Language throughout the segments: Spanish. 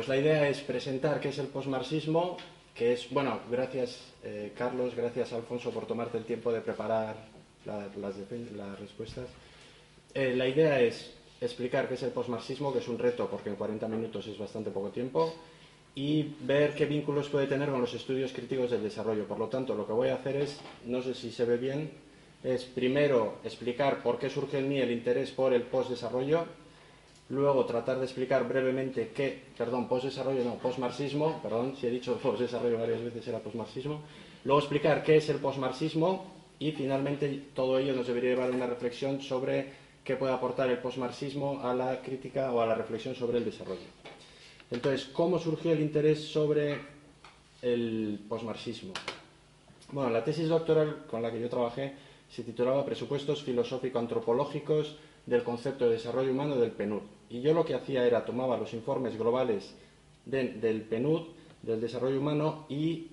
Pues la idea es presentar qué es el postmarxismo, que es, bueno, gracias eh, Carlos, gracias Alfonso por tomarte el tiempo de preparar las, respuestas. Eh, la idea es explicar qué es el postmarxismo, que es un reto porque en 40 minutos es bastante poco tiempo, y ver qué vínculos puede tener con los estudios críticos del desarrollo. Por lo tanto, lo que voy a hacer es, no sé si se ve bien, es primero explicar por qué surge en mí el interés por el postdesarrollo, luego tratar de explicar brevemente qué, perdón, postdesarrollo, no, postmarxismo, perdón, si he dicho postdesarrollo varias veces era postmarxismo, luego explicar qué es el postmarxismo y finalmente todo ello nos debería llevar a una reflexión sobre qué puede aportar el postmarxismo a la crítica o a la reflexión sobre el desarrollo. Entonces, ¿cómo surgió el interés sobre el postmarxismo? Bueno, la tesis doctoral con la que yo trabajé se titulaba Presupuestos filosófico-antropológicos del concepto de desarrollo humano del PNUD. Y yo lo que hacía era tomaba los informes globales del PNUD, del desarrollo humano, y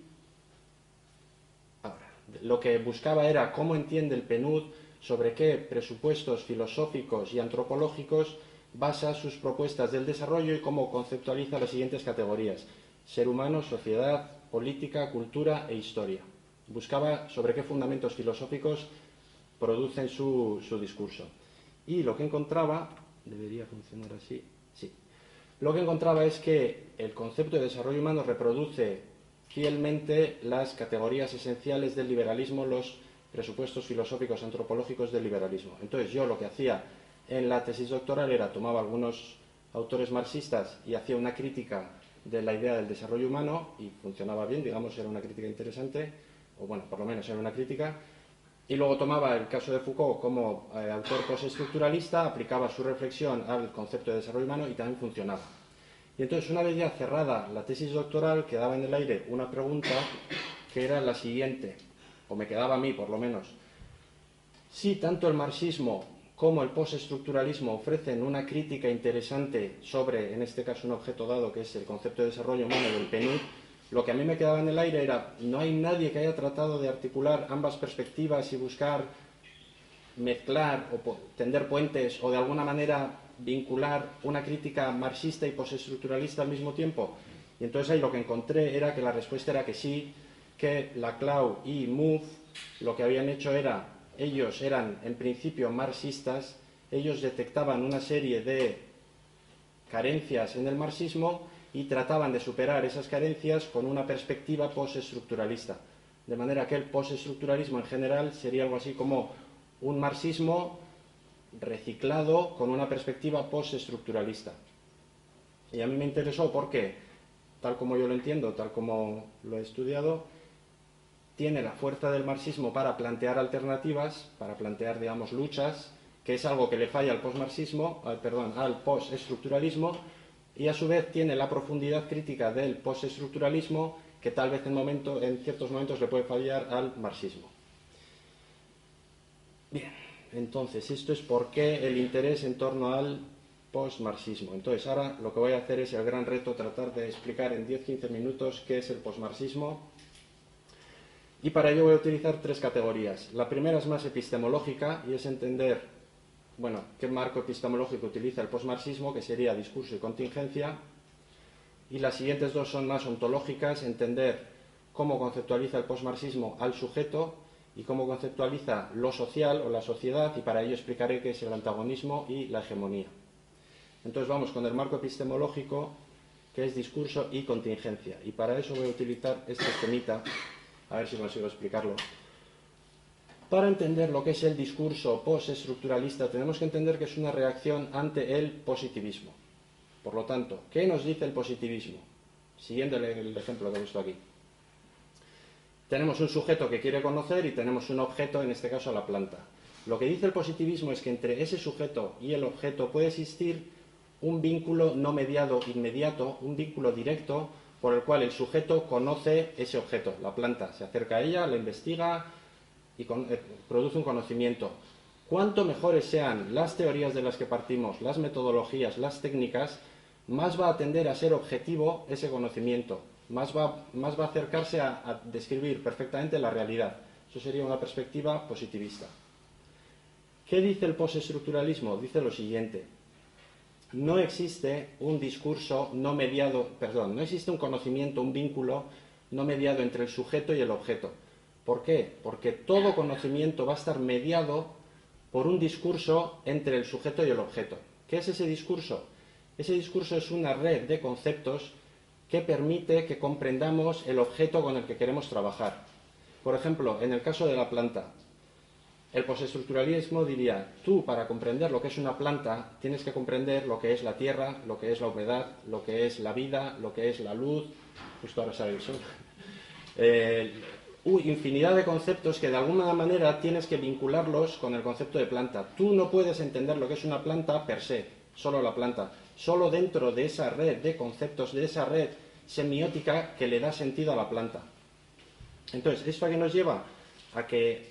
lo que buscaba era cómo entiende el PNUD sobre qué presupuestos filosóficos y antropológicos basa sus propuestas del desarrollo y cómo conceptualiza las siguientes categorías. Ser humano, sociedad, política, cultura e historia. Buscaba sobre qué fundamentos filosóficos producen su, discurso. Y lo que encontraba, debería funcionar así, sí. Lo que encontraba es que el concepto de desarrollo humano reproduce fielmente las categorías esenciales del liberalismo, los presupuestos filosóficos antropológicos del liberalismo. Entonces yo lo que hacía en la tesis doctoral era tomaba algunos autores marxistas y hacía una crítica de la idea del desarrollo humano y funcionaba bien, digamos, era una crítica interesante, o bueno, por lo menos era una crítica, y luego tomaba el caso de Foucault como eh, autor postestructuralista, aplicaba su reflexión al concepto de desarrollo humano y también funcionaba. Y entonces, una vez ya cerrada la tesis doctoral, quedaba en el aire una pregunta que era la siguiente, o me quedaba a mí por lo menos. Si tanto el marxismo como el postestructuralismo ofrecen una crítica interesante sobre, en este caso, un objeto dado, que es el concepto de desarrollo humano del PNUD, lo que a mí me quedaba en el aire era, no hay nadie que haya tratado de articular ambas perspectivas y buscar mezclar o tender puentes o de alguna manera vincular una crítica marxista y postestructuralista al mismo tiempo. Y entonces ahí lo que encontré era que la respuesta era que sí, que la Clau y MUF lo que habían hecho era, ellos eran en principio marxistas, ellos detectaban una serie de carencias en el marxismo y trataban de superar esas carencias con una perspectiva postestructuralista. De manera que el postestructuralismo en general sería algo así como un marxismo reciclado con una perspectiva postestructuralista. Y a mí me interesó porque, tal como yo lo entiendo, tal como lo he estudiado, tiene la fuerza del marxismo para plantear alternativas, para plantear, digamos, luchas, que es algo que le falla al postmarxismo, perdón, al postestructuralismo, y a su vez tiene la profundidad crítica del postestructuralismo que tal vez en, ciertos momentos le puede fallar al marxismo. Bien, entonces esto es por qué el interés en torno al postmarxismo. Entonces ahora lo que voy a hacer es el gran reto, tratar de explicar en 10-15 minutos qué es el postmarxismo. Y para ello voy a utilizar tres categorías. La primera es más epistemológica y es entender bueno, qué marco epistemológico utiliza el postmarxismo, que sería discurso y contingencia. Y las siguientes dos son más ontológicas, entender cómo conceptualiza el postmarxismo al sujeto y cómo conceptualiza lo social o la sociedad, y para ello explicaré qué es el antagonismo y la hegemonía. Entonces vamos con el marco epistemológico, que es discurso y contingencia. Y para eso voy a utilizar este esquemita, a ver si consigo explicarlo. Para entender lo que es el discurso postestructuralista tenemos que entender que es una reacción ante el positivismo. Por lo tanto, ¿qué nos dice el positivismo? Siguiendo el ejemplo que he visto aquí. Tenemos un sujeto que quiere conocer y tenemos un objeto, en este caso la planta. Lo que dice el positivismo es que entre ese sujeto y el objeto puede existir un vínculo no mediado inmediato, un vínculo directo por el cual el sujeto conoce ese objeto, la planta, se acerca a ella, la investiga, y eh, produce un conocimiento. Cuanto mejores sean las teorías de las que partimos, las metodologías, las técnicas, más va a tender a ser objetivo ese conocimiento, más va, más va a acercarse a, describir perfectamente la realidad. Eso sería una perspectiva positivista. ¿Qué dice el postestructuralismo? Dice lo siguiente. no existe un discurso no mediado, perdón, no existe un conocimiento, un vínculo no mediado entre el sujeto y el objeto. ¿Por qué? Porque todo conocimiento va a estar mediado por un discurso entre el sujeto y el objeto. ¿Qué es ese discurso? Ese discurso es una red de conceptos que permite que comprendamos el objeto con el que queremos trabajar. Por ejemplo, en el caso de la planta, el postestructuralismo diría, tú para comprender lo que es una planta tienes que comprender lo que es la tierra, lo que es la humedad, lo que es la vida, lo que es la luz, justo ahora sale el sol, eh, infinidad de conceptos que de alguna manera tienes que vincularlos con el concepto de planta. Tú no puedes entender lo que es una planta per se, solo la planta, solo dentro de esa red de conceptos, de esa red semiótica que le da sentido a la planta. Entonces, ¿esto a qué nos lleva? A que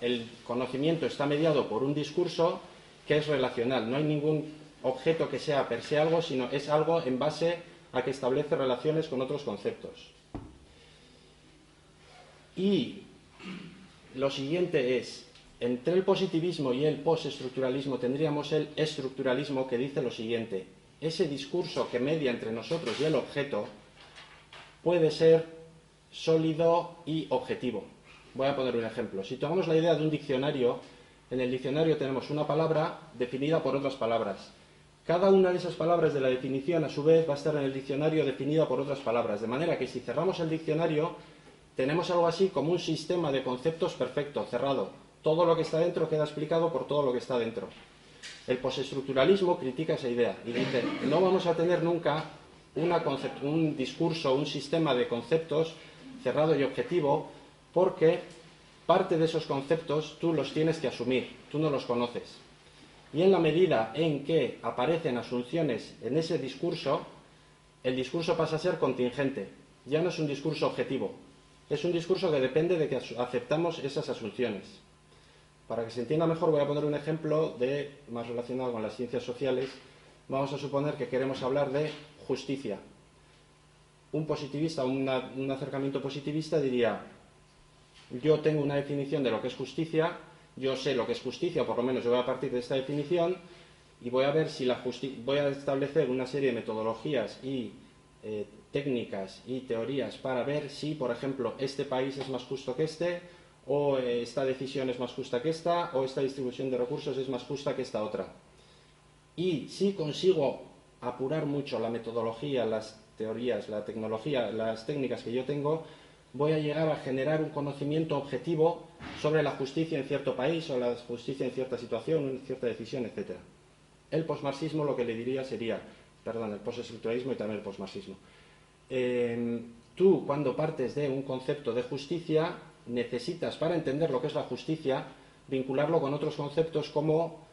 el conocimiento está mediado por un discurso que es relacional. No hay ningún objeto que sea per se algo, sino es algo en base a que establece relaciones con otros conceptos. Y lo siguiente es, entre el positivismo y el postestructuralismo tendríamos el estructuralismo que dice lo siguiente, ese discurso que media entre nosotros y el objeto puede ser sólido y objetivo. Voy a poner un ejemplo. Si tomamos la idea de un diccionario, en el diccionario tenemos una palabra definida por otras palabras. Cada una de esas palabras de la definición, a su vez, va a estar en el diccionario definida por otras palabras. De manera que si cerramos el diccionario, tenemos algo así como un sistema de conceptos perfecto, cerrado. Todo lo que está dentro queda explicado por todo lo que está dentro. El postestructuralismo critica esa idea y dice, no vamos a tener nunca un discurso, un sistema de conceptos cerrado y objetivo, porque parte de esos conceptos tú los tienes que asumir, tú no los conoces. Y en la medida en que aparecen asunciones en ese discurso, el discurso pasa a ser contingente, ya no es un discurso objetivo, es un discurso que depende de que aceptamos esas asunciones. Para que se entienda mejor voy a poner un ejemplo de, más relacionado con las ciencias sociales. Vamos a suponer que queremos hablar de justicia. Un positivista, un acercamiento positivista diría, yo tengo una definición de lo que es justicia, yo sé lo que es justicia, por lo menos yo voy a partir de esta definición y voy a ver si la voy a establecer una serie de metodologías y eh, técnicas y teorías para ver si, por ejemplo, este país es más justo que este, o eh, esta decisión es más justa que esta, o esta distribución de recursos es más justa que esta otra. Y si consigo apurar mucho la metodología, las teorías, la tecnología, las técnicas que yo tengo, voy a llegar a generar un conocimiento objetivo sobre la justicia en cierto país o la justicia en cierta situación, en cierta decisión, etc. El posmarxismo lo que le diría sería, perdón, el postestructuralismo y también el posmarxismo. Eh, tú, cuando partes de un concepto de justicia, necesitas, para entender lo que es la justicia, vincularlo con otros conceptos como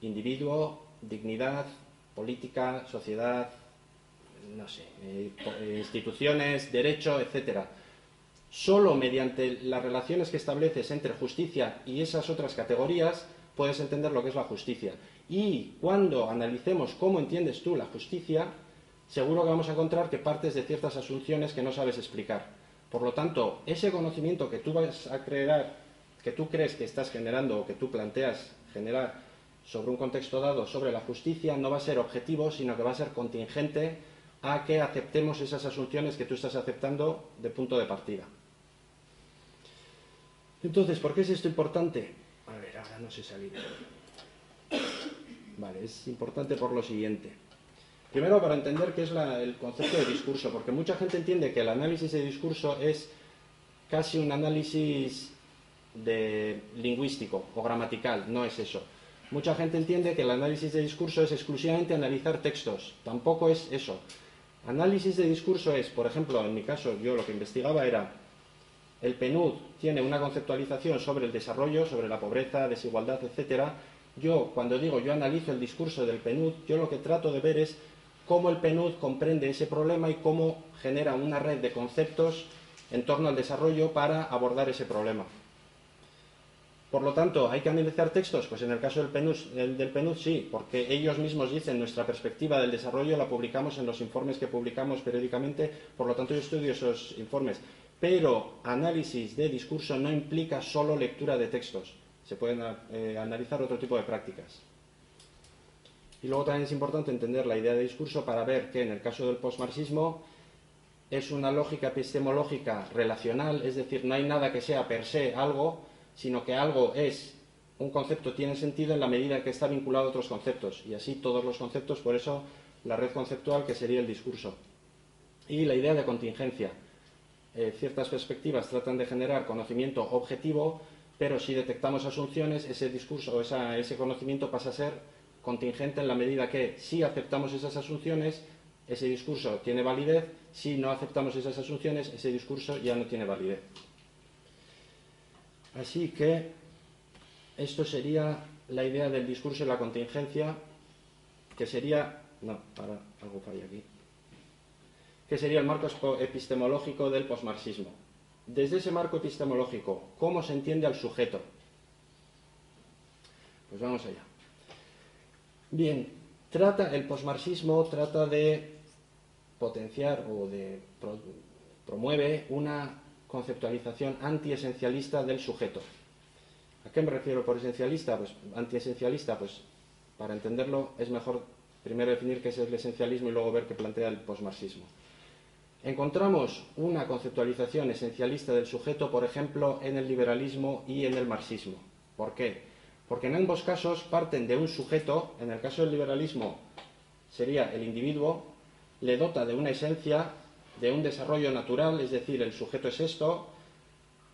individuo, dignidad, política, sociedad, no sé, eh, instituciones, derecho, etcétera Solo mediante las relaciones que estableces entre justicia y esas otras categorías puedes entender lo que es la justicia. Y cuando analicemos cómo entiendes tú la justicia, seguro que vamos a encontrar que partes de ciertas asunciones que no sabes explicar. Por lo tanto, ese conocimiento que tú vas a crear, que tú crees que estás generando o que tú planteas generar sobre un contexto dado sobre la justicia, no va a ser objetivo, sino que va a ser contingente a que aceptemos esas asunciones que tú estás aceptando de punto de partida. Entonces, ¿por qué es esto importante? A ver, ahora no sé salir. Vale, es importante por lo siguiente. Primero, para entender qué es el concepto de discurso, porque mucha gente entiende que el análisis de discurso es casi un análisis de lingüístico o gramatical, no es eso. Mucha gente entiende que el análisis de discurso es exclusivamente analizar textos, tampoco es eso. Análisis de discurso es, por ejemplo, en mi caso, yo lo que investigaba era el PNUD tiene una conceptualización sobre el desarrollo, sobre la pobreza, desigualdad, etcétera. Yo, cuando digo yo analizo el discurso del PNUD, yo lo que trato de ver es cómo el PNUD comprende ese problema y cómo genera una red de conceptos en torno al desarrollo para abordar ese problema. Por lo tanto, ¿hay que analizar textos? Pues en el caso del PNUD, sí, porque ellos mismos dicen nuestra perspectiva del desarrollo la publicamos en los informes que publicamos periódicamente, por lo tanto yo estudio esos informes. Pero análisis de discurso no implica solo lectura de textos. Se pueden eh, analizar otro tipo de prácticas. Y luego también es importante entender la idea de discurso para ver que en el caso del postmarxismo es una lógica epistemológica relacional, es decir, no hay nada que sea per se algo, sino que algo es, un concepto tiene sentido en la medida que está vinculado a otros conceptos, y así todos los conceptos, por eso la red conceptual que sería el discurso. Y la idea de contingencia. Eh, ciertas perspectivas tratan de generar conocimiento objetivo, pero si detectamos asunciones, ese discurso o ese conocimiento pasa a ser contingente en la medida que si aceptamos esas asunciones, ese discurso tiene validez, si no aceptamos esas asunciones, ese discurso ya no tiene validez. Así que esto sería la idea del discurso y la contingencia, que sería, no, para algo falla aquí, que sería el marco epistemológico del posmarxismo. Desde ese marco epistemológico, ¿cómo se entiende al sujeto? Pues vamos allá. Bien, trata, el posmarxismo trata de potenciar o de promueve una conceptualización antiesencialista del sujeto. ¿A qué me refiero por esencialista? Pues antiesencialista, pues para entenderlo es mejor primero definir qué es el esencialismo y luego ver qué plantea el posmarxismo. Encontramos una conceptualización esencialista del sujeto, por ejemplo, en el liberalismo y en el marxismo. ¿Por qué? Porque en ambos casos parten de un sujeto, en el caso del liberalismo sería el individuo, le dota de una esencia, de un desarrollo natural, es decir, el sujeto es esto,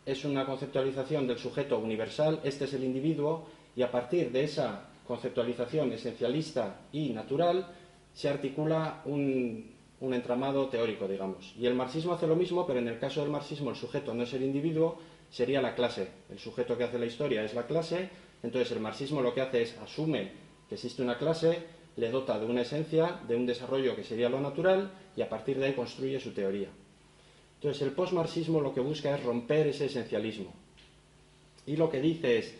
es una conceptualización del sujeto universal, este es el individuo, y a partir de esa conceptualización esencialista y natural se articula un, un entramado teórico, digamos. Y el marxismo hace lo mismo, pero en el caso del marxismo el sujeto no es el individuo, sería la clase. El sujeto que hace la historia es la clase entonces el marxismo lo que hace es asume que existe una clase, le dota de una esencia, de un desarrollo que sería lo natural y a partir de ahí construye su teoría. Entonces el postmarxismo lo que busca es romper ese esencialismo. Y lo que dice es,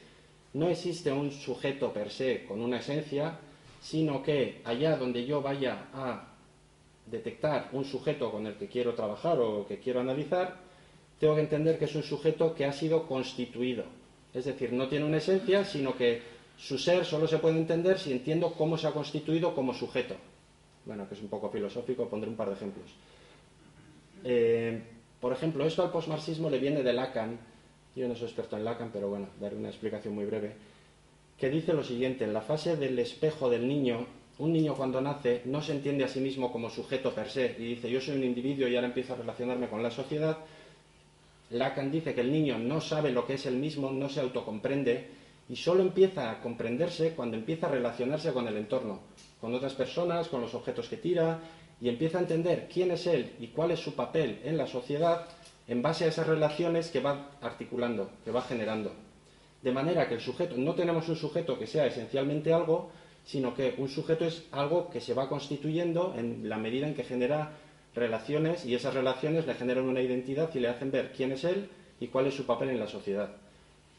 no existe un sujeto per se con una esencia, sino que allá donde yo vaya a detectar un sujeto con el que quiero trabajar o que quiero analizar, tengo que entender que es un sujeto que ha sido constituido, es decir, no tiene una esencia, sino que su ser solo se puede entender si entiendo cómo se ha constituido como sujeto. Bueno, que es un poco filosófico, pondré un par de ejemplos. Eh, por ejemplo, esto al postmarxismo le viene de Lacan, yo no soy experto en Lacan, pero bueno, daré una explicación muy breve, que dice lo siguiente, en la fase del espejo del niño, un niño cuando nace no se entiende a sí mismo como sujeto per se y dice yo soy un individuo y ahora empiezo a relacionarme con la sociedad, Lacan dice que el niño no sabe lo que es el mismo, no se autocomprende y solo empieza a comprenderse cuando empieza a relacionarse con el entorno, con otras personas, con los objetos que tira y empieza a entender quién es él y cuál es su papel en la sociedad en base a esas relaciones que va articulando, que va generando. De manera que el sujeto, no tenemos un sujeto que sea esencialmente algo, sino que un sujeto es algo que se va constituyendo en la medida en que genera relaciones y esas relaciones le generan una identidad y le hacen ver quién es él y cuál es su papel en la sociedad.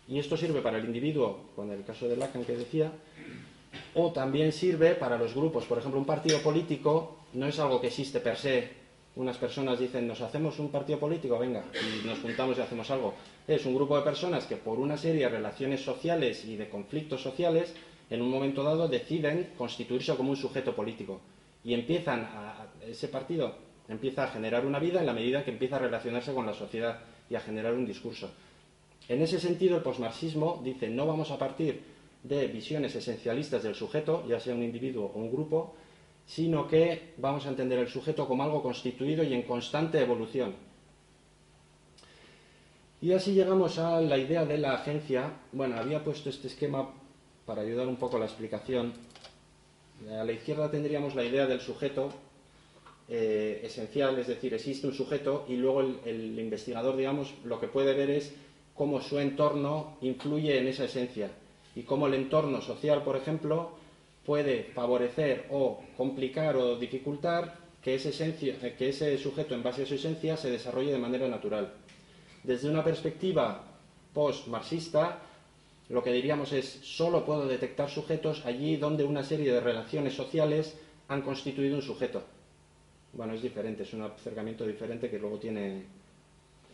Y esto sirve para el individuo, con el caso de Lacan que decía, o también sirve para los grupos. Por ejemplo, un partido político no es algo que existe per se. Unas personas dicen, nos hacemos un partido político, venga, y nos juntamos y hacemos algo. Es un grupo de personas que por una serie de relaciones sociales y de conflictos sociales, en un momento dado deciden constituirse como un sujeto político. Y empiezan a, ese partido Empieza a generar una vida en la medida que empieza a relacionarse con la sociedad y a generar un discurso. En ese sentido, el posmarxismo dice no vamos a partir de visiones esencialistas del sujeto, ya sea un individuo o un grupo, sino que vamos a entender el sujeto como algo constituido y en constante evolución. Y así llegamos a la idea de la agencia. Bueno, había puesto este esquema para ayudar un poco la explicación. A la izquierda tendríamos la idea del sujeto eh, esencial, es decir, existe un sujeto y luego el, investigador, digamos, lo que puede ver es cómo su entorno influye en esa esencia y cómo el entorno social, por ejemplo, puede favorecer o complicar o dificultar que, esencia, que ese sujeto, en base a su esencia, se desarrolle de manera natural. Desde una perspectiva post-marxista, lo que diríamos es, solo puedo detectar sujetos allí donde una serie de relaciones sociales han constituido un sujeto bueno, es diferente, es un acercamiento diferente que luego tiene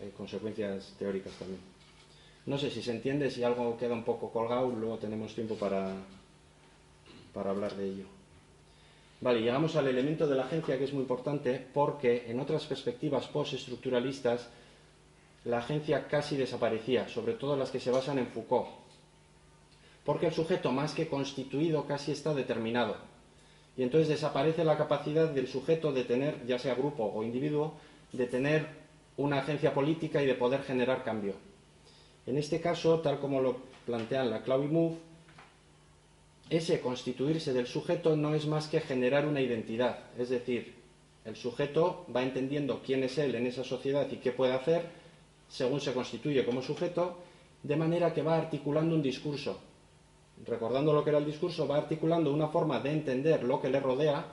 eh, consecuencias teóricas también. No sé si se entiende, si algo queda un poco colgado, luego tenemos tiempo para, para hablar de ello. Vale, llegamos al elemento de la agencia que es muy importante porque en otras perspectivas postestructuralistas la agencia casi desaparecía, sobre todo las que se basan en Foucault. Porque el sujeto más que constituido casi está determinado. Y entonces desaparece la capacidad del sujeto de tener, ya sea grupo o individuo, de tener una agencia política y de poder generar cambio. En este caso, tal como lo plantean la Clau y Move, ese constituirse del sujeto no es más que generar una identidad, es decir, el sujeto va entendiendo quién es él en esa sociedad y qué puede hacer según se constituye como sujeto, de manera que va articulando un discurso. Recordando lo que era el discurso, va articulando una forma de entender lo que le rodea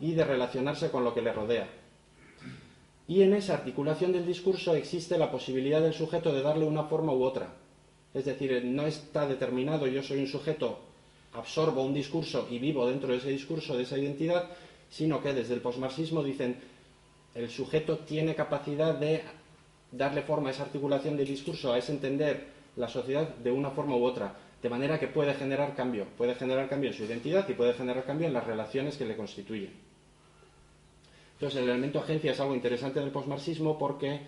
y de relacionarse con lo que le rodea. Y en esa articulación del discurso existe la posibilidad del sujeto de darle una forma u otra. Es decir, no está determinado, yo soy un sujeto absorbo un discurso y vivo dentro de ese discurso, de esa identidad, sino que desde el posmarxismo dicen el sujeto tiene capacidad de darle forma a esa articulación del discurso, a ese entender la sociedad de una forma u otra, de manera que puede generar cambio, puede generar cambio en su identidad y puede generar cambio en las relaciones que le constituyen. Entonces, el elemento agencia es algo interesante del posmarxismo porque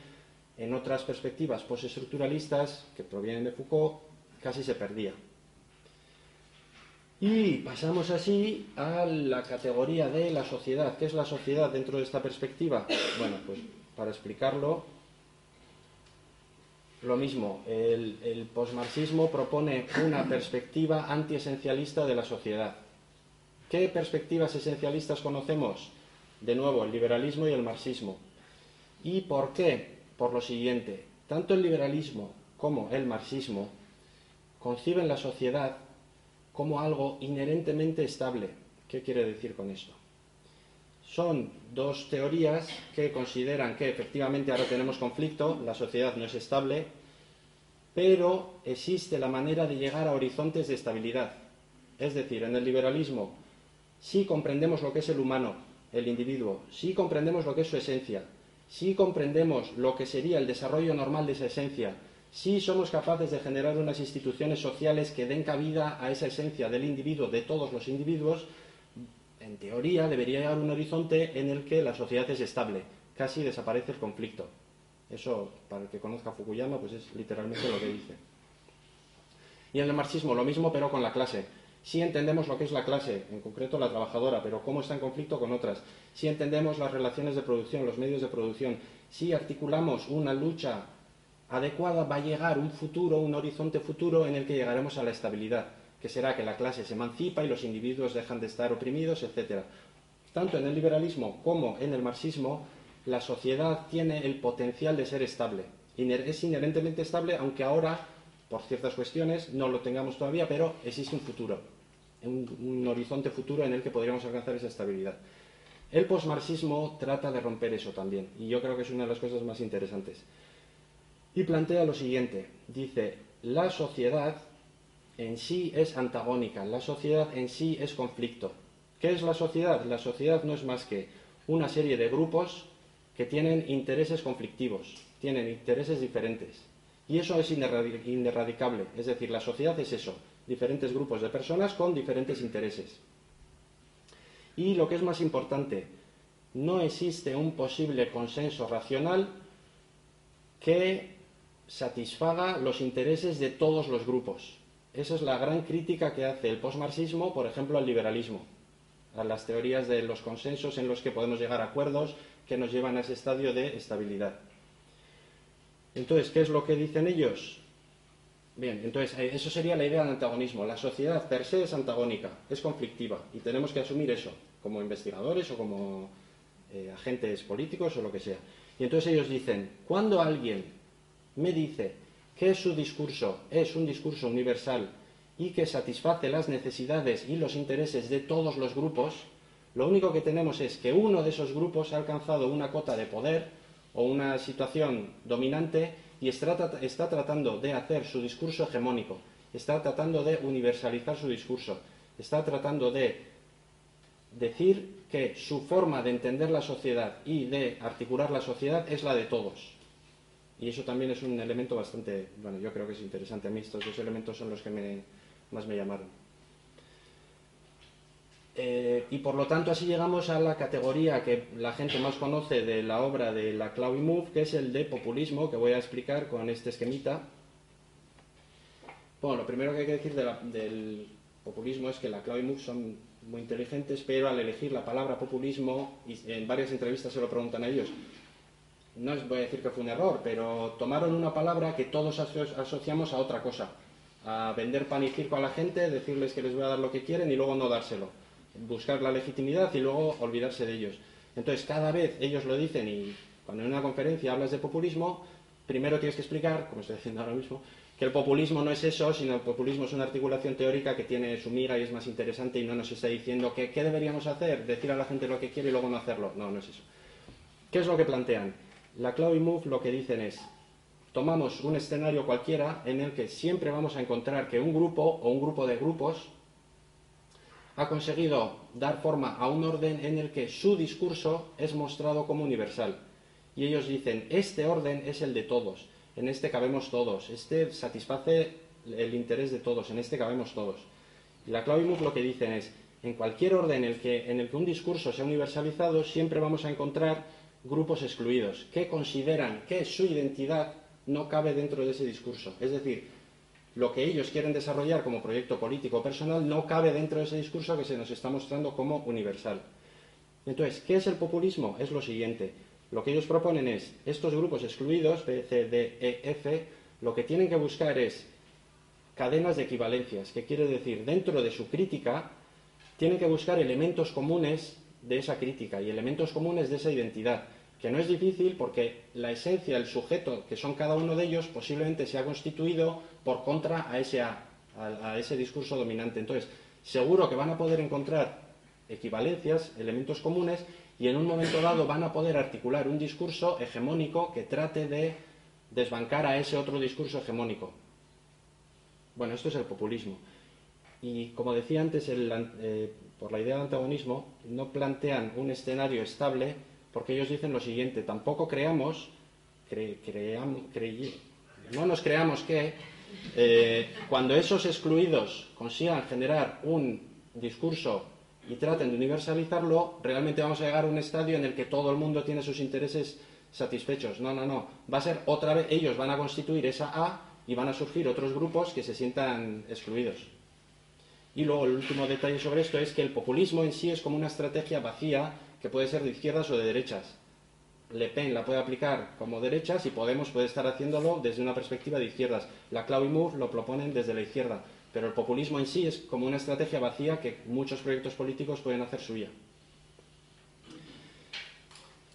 en otras perspectivas postestructuralistas que provienen de Foucault casi se perdía. Y pasamos así a la categoría de la sociedad. ¿Qué es la sociedad dentro de esta perspectiva? Bueno, pues para explicarlo, lo mismo, el, posmarxismo propone una perspectiva antiesencialista de la sociedad. ¿Qué perspectivas esencialistas conocemos? De nuevo, el liberalismo y el marxismo. ¿Y por qué? Por lo siguiente, tanto el liberalismo como el marxismo conciben la sociedad como algo inherentemente estable. ¿Qué quiere decir con esto? Son dos teorías que consideran que efectivamente ahora tenemos conflicto, la sociedad no es estable, pero existe la manera de llegar a horizontes de estabilidad. Es decir, en el liberalismo sí comprendemos lo que es el humano, el individuo, sí comprendemos lo que es su esencia, sí comprendemos lo que sería el desarrollo normal de esa esencia, si somos capaces de generar unas instituciones sociales que den cabida a esa esencia del individuo, de todos los individuos, en teoría debería llegar un horizonte en el que la sociedad es estable, casi desaparece el conflicto. Eso, para el que conozca Fukuyama, pues es literalmente lo que dice. Y en el marxismo lo mismo, pero con la clase. Si entendemos lo que es la clase, en concreto la trabajadora, pero cómo está en conflicto con otras. Si entendemos las relaciones de producción, los medios de producción. Si articulamos una lucha adecuada va a llegar un futuro, un horizonte futuro en el que llegaremos a la estabilidad, que será que la clase se emancipa y los individuos dejan de estar oprimidos, etc. Tanto en el liberalismo como en el marxismo, la sociedad tiene el potencial de ser estable. Es inherentemente estable, aunque ahora, por ciertas cuestiones, no lo tengamos todavía, pero existe un futuro, un, un horizonte futuro en el que podríamos alcanzar esa estabilidad. El posmarxismo trata de romper eso también, y yo creo que es una de las cosas más interesantes y plantea lo siguiente. Dice, la sociedad en sí es antagónica, la sociedad en sí es conflicto. ¿Qué es la sociedad? La sociedad no es más que una serie de grupos que tienen intereses conflictivos, tienen intereses diferentes. Y eso es ineradicable. Es decir, la sociedad es eso, diferentes grupos de personas con diferentes intereses. Y lo que es más importante, no existe un posible consenso racional que satisfaga los intereses de todos los grupos. Esa es la gran crítica que hace el posmarxismo, por ejemplo, al liberalismo, a las teorías de los consensos en los que podemos llegar a acuerdos que nos llevan a ese estadio de estabilidad. Entonces, ¿qué es lo que dicen ellos? Bien, entonces eh, eso sería la idea del antagonismo. La sociedad per se es antagónica, es conflictiva y tenemos que asumir eso como investigadores o como eh, agentes políticos o lo que sea. Y entonces ellos dicen, cuando alguien me dice que su discurso es un discurso universal y que satisface las necesidades y los intereses de todos los grupos, lo único que tenemos es que uno de esos grupos ha alcanzado una cota de poder o una situación dominante y está, tratando de hacer su discurso hegemónico, está tratando de universalizar su discurso, está tratando de decir que su forma de entender la sociedad y de articular la sociedad es la de todos. Y eso también es un elemento bastante, bueno, yo creo que es interesante. A mí estos dos elementos son los que más me llamaron. Eh, y por lo tanto así llegamos a la categoría que la gente más conoce de la obra de la y Move, que es el de populismo, que voy a explicar con este esquemita. Bueno, lo primero que hay que decir del populismo es que la y Move son muy inteligentes, pero al elegir la palabra populismo, y en varias entrevistas se lo preguntan a ellos, no voy a decir que fue un error, pero tomaron una palabra que todos asociamos a otra cosa, a vender pan y circo a la gente, decirles que les voy a dar lo que quieren y luego no dárselo buscar la legitimidad y luego olvidarse de ellos. Entonces, cada vez ellos lo dicen y cuando en una conferencia hablas de populismo, primero tienes que explicar, como estoy haciendo ahora mismo, que el populismo no es eso, sino el populismo es una articulación teórica que tiene su mira y es más interesante y no nos está diciendo que, qué deberíamos hacer, decir a la gente lo que quiere y luego no hacerlo. No, no es eso. ¿Qué es lo que plantean? La Cloud Move lo que dicen es, tomamos un escenario cualquiera en el que siempre vamos a encontrar que un grupo o un grupo de grupos ha conseguido dar forma a un orden en el que su discurso es mostrado como universal. Y ellos dicen, este orden es el de todos, en este cabemos todos, este satisface el interés de todos, en este cabemos todos. Y la Clavimus lo que dicen es, en cualquier orden en el, que, en el que un discurso sea universalizado, siempre vamos a encontrar grupos excluidos, que consideran que su identidad no cabe dentro de ese discurso. Es decir, lo que ellos quieren desarrollar como proyecto político personal no cabe dentro de ese discurso que se nos está mostrando como universal. Entonces, ¿qué es el populismo? Es lo siguiente. Lo que ellos proponen es, estos grupos excluidos, B, C, D, E, F, lo que tienen que buscar es cadenas de equivalencias, que quiere decir, dentro de su crítica, tienen que buscar elementos comunes de esa crítica y elementos comunes de esa identidad que no es difícil porque la esencia, el sujeto, que son cada uno de ellos, posiblemente se ha constituido por contra a ese, a, ese discurso dominante. Entonces, seguro que van a poder encontrar equivalencias, elementos comunes, y en un momento dado van a poder articular un discurso hegemónico que trate de desbancar a ese otro discurso hegemónico. Bueno, esto es el populismo. Y como decía antes, eh, por la idea de antagonismo, no plantean un escenario estable porque ellos dicen lo siguiente, tampoco creamos, no nos creamos que eh, cuando esos excluidos consigan generar un discurso y traten de universalizarlo, realmente vamos a llegar a un estadio en el que todo el mundo tiene sus intereses satisfechos. No, no, no. Va a ser otra vez, ellos van a constituir esa A y van a surgir otros grupos que se sientan excluidos. Y luego el último detalle sobre esto es que el populismo en sí es como una estrategia vacía que puede ser de izquierdas o de derechas. Le Pen la puede aplicar como derechas y Podemos puede estar haciéndolo desde una perspectiva de izquierdas. La Clau y Move lo proponen desde la izquierda. Pero el populismo en sí es como una estrategia vacía que muchos proyectos políticos pueden hacer suya.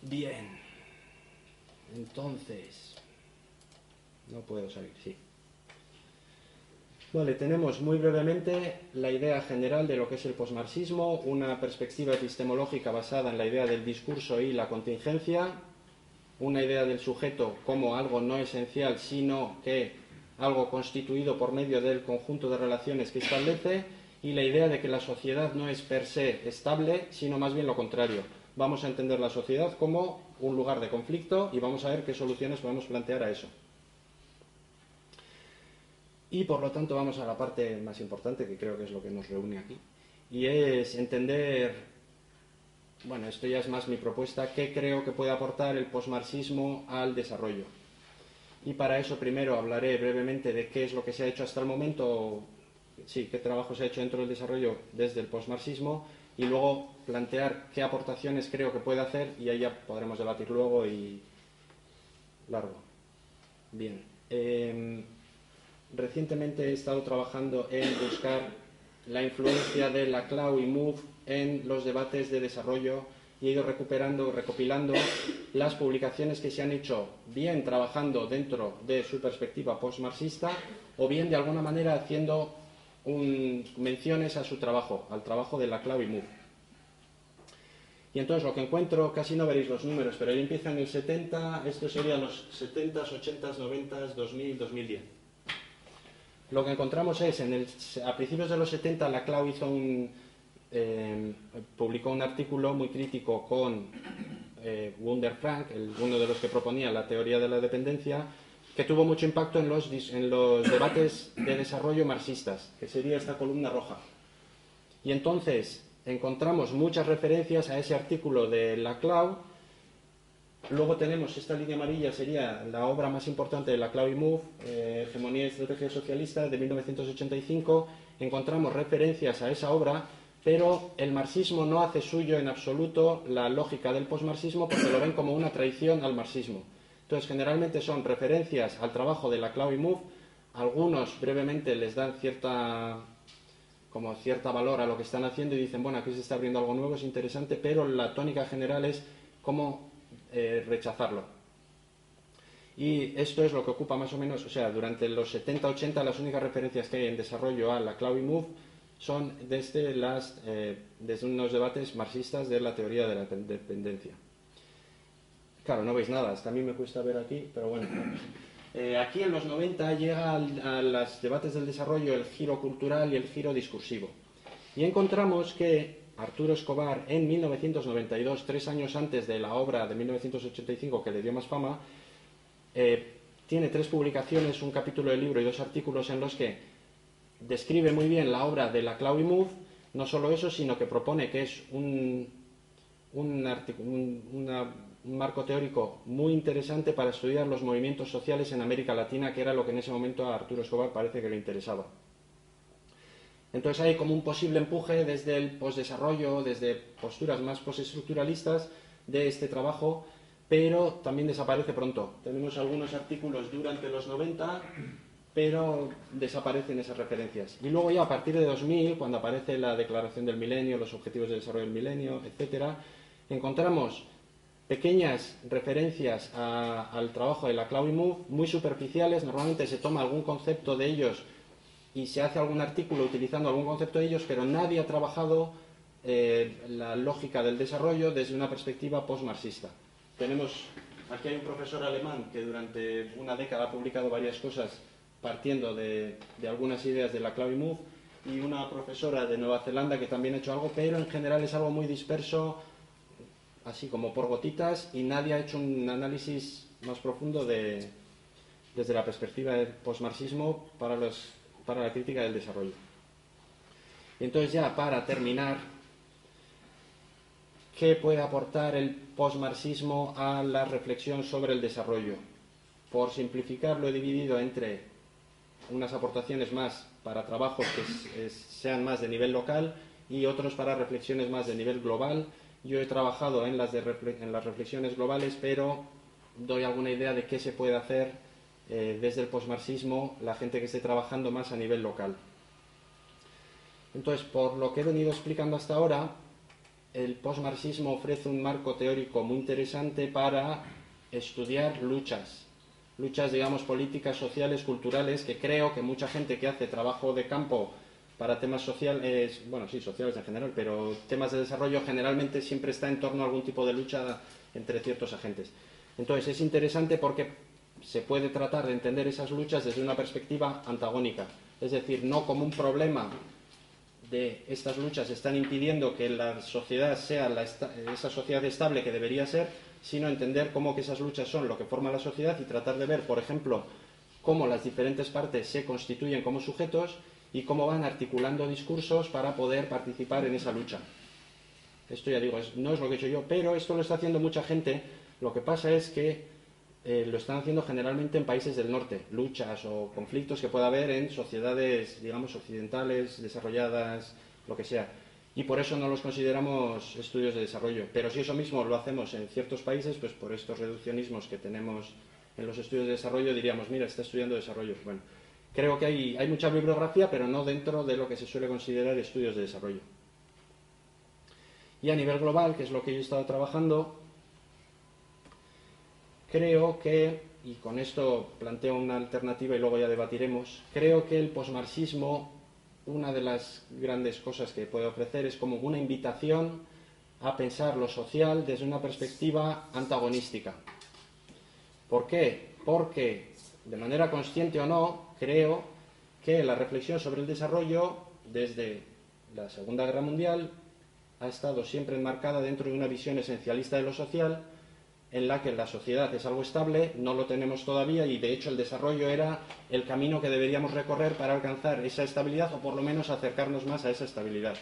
Bien. Entonces. No puedo salir, sí. Vale, tenemos muy brevemente la idea general de lo que es el posmarxismo, una perspectiva epistemológica basada en la idea del discurso y la contingencia, una idea del sujeto como algo no esencial, sino que algo constituido por medio del conjunto de relaciones que establece, y la idea de que la sociedad no es per se estable, sino más bien lo contrario. Vamos a entender la sociedad como un lugar de conflicto y vamos a ver qué soluciones podemos plantear a eso. Y por lo tanto vamos a la parte más importante, que creo que es lo que nos reúne aquí, y es entender, bueno, esto ya es más mi propuesta, qué creo que puede aportar el posmarxismo al desarrollo. Y para eso primero hablaré brevemente de qué es lo que se ha hecho hasta el momento, sí, qué trabajo se ha hecho dentro del desarrollo desde el posmarxismo, y luego plantear qué aportaciones creo que puede hacer, y ahí ya podremos debatir luego y largo. Bien. Em, recientemente he estado trabajando en buscar la influencia de la cloud y Move en los debates de desarrollo y he ido recuperando, recopilando las publicaciones que se han hecho bien trabajando dentro de su perspectiva post-marxista o bien de alguna manera haciendo menciones a su trabajo, al trabajo de la cloud y Move. Y entonces lo que encuentro, casi no veréis los números, pero ahí empieza en el 70, esto sería los 70, 80, 90, 2000, 2010 lo que encontramos es, en el, a principios de los 70, la Clau hizo un, eh, publicó un artículo muy crítico con eh, Wunder Frank, uno de los que proponía la teoría de la dependencia, que tuvo mucho impacto en los, en los debates de desarrollo marxistas, que sería esta columna roja. Y entonces, encontramos muchas referencias a ese artículo de Laclau. Luego tenemos esta línea amarilla, sería la obra más importante de Laclau y Mouffe, eh, Hegemonía y Estrategia Socialista, de 1985. Encontramos referencias a esa obra, pero el marxismo no hace suyo en absoluto la lógica del posmarxismo porque lo ven como una traición al marxismo. Entonces, generalmente son referencias al trabajo de Laclau y Mouffe. Algunos brevemente les dan cierta como cierta valor a lo que están haciendo y dicen, bueno, aquí se está abriendo algo nuevo, es interesante, pero la tónica general es cómo eh, rechazarlo. Y esto es lo que ocupa más o menos, o sea, durante los 70-80 las únicas referencias que hay en desarrollo a la Cloud Move son desde, las, eh, desde unos debates marxistas de la teoría de la dependencia. Claro, no veis nada, hasta a mí me cuesta ver aquí, pero bueno. Eh, aquí en los 90 llega a los debates del desarrollo el giro cultural y el giro discursivo. Y encontramos que Arturo Escobar, en 1992, tres años antes de la obra de 1985 que le dio más fama, eh, tiene tres publicaciones, un capítulo del libro y dos artículos en los que describe muy bien la obra de la Clau Move, no solo eso, sino que propone que es un, un marco teórico muy interesante para estudiar los movimientos sociales en América Latina, que era lo que en ese momento a Arturo Escobar parece que le interesaba. Entonces hay como un posible empuje desde el postdesarrollo, desde posturas más postestructuralistas de este trabajo, pero también desaparece pronto. Tenemos algunos artículos durante los 90, pero desaparecen esas referencias. Y luego ya a partir de 2000, cuando aparece la Declaración del Milenio, los Objetivos de Desarrollo del Milenio, etcétera, encontramos pequeñas referencias al trabajo de la Cloud Move, muy superficiales, normalmente se toma algún concepto de ellos y se hace algún artículo utilizando algún concepto de ellos, pero nadie ha trabajado eh, la lógica del desarrollo desde una perspectiva post-marxista. Tenemos, aquí hay un profesor alemán que durante una década ha publicado varias cosas partiendo de, de algunas ideas de la Move y una profesora de Nueva Zelanda que también ha hecho algo, pero en general es algo muy disperso, así como por gotitas y nadie ha hecho un análisis más profundo de, desde la perspectiva del posmarxismo para, para la crítica del desarrollo. Entonces ya para terminar, ¿qué puede aportar el posmarxismo a la reflexión sobre el desarrollo? Por simplificar lo he dividido entre unas aportaciones más para trabajos que sean más de nivel local y otros para reflexiones más de nivel global yo he trabajado en las, en las reflexiones globales, pero doy alguna idea de qué se puede hacer eh, desde el posmarxismo la gente que esté trabajando más a nivel local. Entonces, por lo que he venido explicando hasta ahora, el posmarxismo ofrece un marco teórico muy interesante para estudiar luchas, luchas, digamos, políticas, sociales, culturales, que creo que mucha gente que hace trabajo de campo para temas sociales, bueno, sí, sociales en general, pero temas de desarrollo generalmente siempre está en torno a algún tipo de lucha entre ciertos agentes. Entonces es interesante porque se puede tratar de entender esas luchas desde una perspectiva antagónica, es decir, no como un problema de estas luchas están impidiendo que la sociedad sea esa sociedad estable que debería ser, sino entender cómo que esas luchas son lo que forma la sociedad y tratar de ver, por ejemplo, cómo las diferentes partes se constituyen como sujetos y cómo van articulando discursos para poder participar en esa lucha. Esto ya digo, no es lo que he hecho yo, pero esto lo está haciendo mucha gente. Lo que pasa es que eh, lo están haciendo generalmente en países del norte, luchas o conflictos que pueda haber en sociedades, digamos, occidentales, desarrolladas, lo que sea. Y por eso no los consideramos estudios de desarrollo. Pero si eso mismo lo hacemos en ciertos países, pues por estos reduccionismos que tenemos en los estudios de desarrollo, diríamos, mira, está estudiando desarrollo. Bueno, Creo que hay, hay mucha bibliografía, pero no dentro de lo que se suele considerar estudios de desarrollo. Y a nivel global, que es lo que yo he estado trabajando, creo que, y con esto planteo una alternativa y luego ya debatiremos, creo que el posmarxismo, una de las grandes cosas que puede ofrecer es como una invitación a pensar lo social desde una perspectiva antagonística. ¿Por qué? Porque, de manera consciente o no, creo que la reflexión sobre el desarrollo desde la Segunda Guerra Mundial ha estado siempre enmarcada dentro de una visión esencialista de lo social en la que la sociedad es algo estable, no lo tenemos todavía y de hecho el desarrollo era el camino que deberíamos recorrer para alcanzar esa estabilidad o por lo menos acercarnos más a esa estabilidad.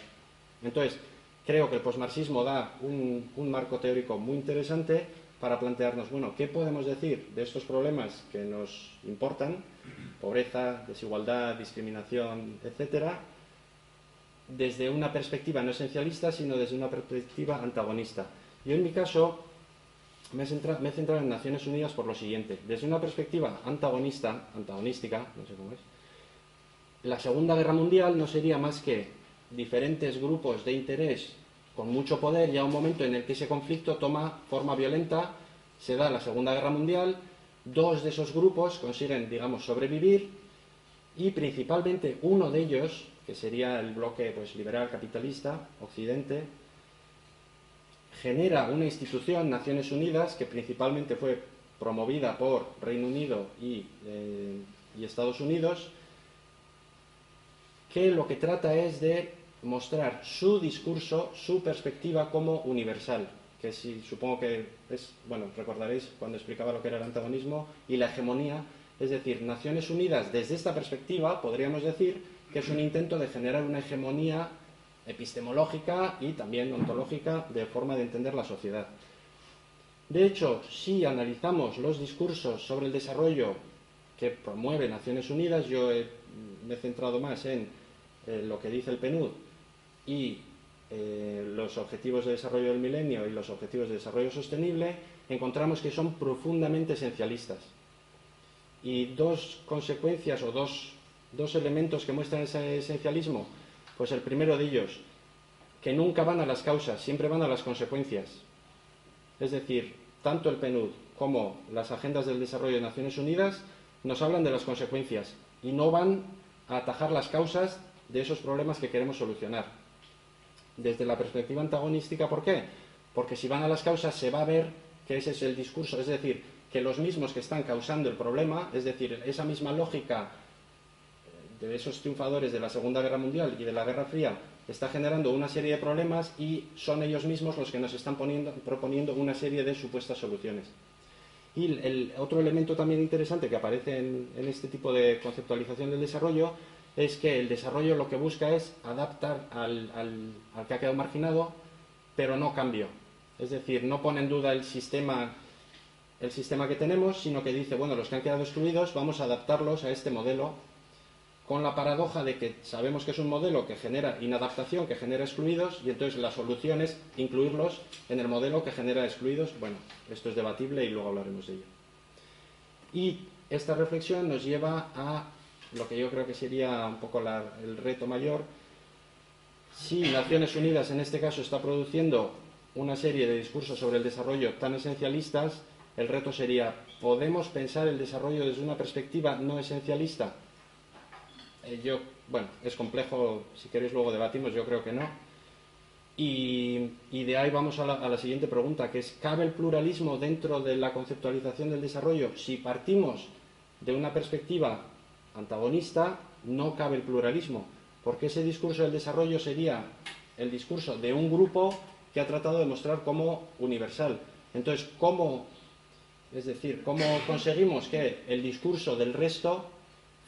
Entonces, creo que el posmarxismo da un, marco teórico muy interesante para plantearnos, bueno, ¿qué podemos decir de estos problemas que nos importan? Pobreza, desigualdad, discriminación, etcétera, desde una perspectiva no esencialista, sino desde una perspectiva antagonista. Yo, en mi caso, me he, centrado, me en Naciones Unidas por lo siguiente. Desde una perspectiva antagonista, antagonística, no sé cómo es, la Segunda Guerra Mundial no sería más que diferentes grupos de interés con mucho poder y a un momento en el que ese conflicto toma forma violenta, se da la Segunda Guerra Mundial, dos de esos grupos consiguen, digamos, sobrevivir y principalmente uno de ellos, que sería el bloque pues, liberal capitalista, occidente, genera una institución, Naciones Unidas, que principalmente fue promovida por Reino Unido y, eh, y Estados Unidos, que lo que trata es de mostrar su discurso, su perspectiva como universal, que si supongo que es, bueno, recordaréis cuando explicaba lo que era el antagonismo y la hegemonía, es decir, Naciones Unidas desde esta perspectiva podríamos decir que es un intento de generar una hegemonía epistemológica y también ontológica de forma de entender la sociedad. De hecho, si analizamos los discursos sobre el desarrollo que promueve Naciones Unidas, yo me he centrado más en eh, lo que dice el PNUD y eh, los objetivos de desarrollo del milenio y los objetivos de desarrollo sostenible, encontramos que son profundamente esencialistas. Y dos consecuencias o dos, dos elementos que muestran ese esencialismo, pues el primero de ellos, que nunca van a las causas, siempre van a las consecuencias. Es decir, tanto el PNUD como las agendas del desarrollo de Naciones Unidas nos hablan de las consecuencias y no van a atajar las causas de esos problemas que queremos solucionar desde la perspectiva antagonística. ¿Por qué? Porque si van a las causas se va a ver que ese es el discurso, es decir, que los mismos que están causando el problema, es decir, esa misma lógica de esos triunfadores de la Segunda Guerra Mundial y de la Guerra Fría está generando una serie de problemas y son ellos mismos los que nos están proponiendo una serie de supuestas soluciones. Y el otro elemento también interesante que aparece en este tipo de conceptualización del desarrollo es que el desarrollo lo que busca es adaptar al, que ha quedado marginado, pero no cambio. Es decir, no pone en duda el sistema, el sistema que tenemos, sino que dice, bueno, los que han quedado excluidos vamos a adaptarlos a este modelo, con la paradoja de que sabemos que es un modelo que genera inadaptación, que genera excluidos, y entonces la solución es incluirlos en el modelo que genera excluidos. Bueno, esto es debatible y luego hablaremos de ello. Y esta reflexión nos lleva a lo que yo creo que sería un poco el reto mayor, si Naciones Unidas en este caso está produciendo una serie de discursos sobre el desarrollo tan esencialistas, el reto sería, ¿podemos pensar el desarrollo desde una perspectiva no esencialista? Eh, yo, bueno, es complejo, si queréis luego debatimos, yo creo que no. Y, de ahí vamos a la, a la, siguiente pregunta, que es, ¿cabe el pluralismo dentro de la conceptualización del desarrollo? Si partimos de una perspectiva antagonista, no cabe el pluralismo, porque ese discurso del desarrollo sería el discurso de un grupo que ha tratado de mostrar como universal. Entonces, ¿cómo, es decir, cómo conseguimos que el discurso del resto